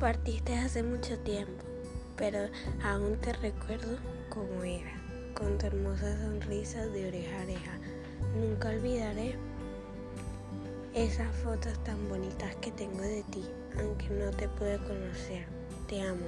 Partiste hace mucho tiempo, pero aún te recuerdo como era, con tu hermosa sonrisa de oreja a oreja. Nunca olvidaré esas fotos tan bonitas que tengo de ti, aunque no te pude conocer. Te amo.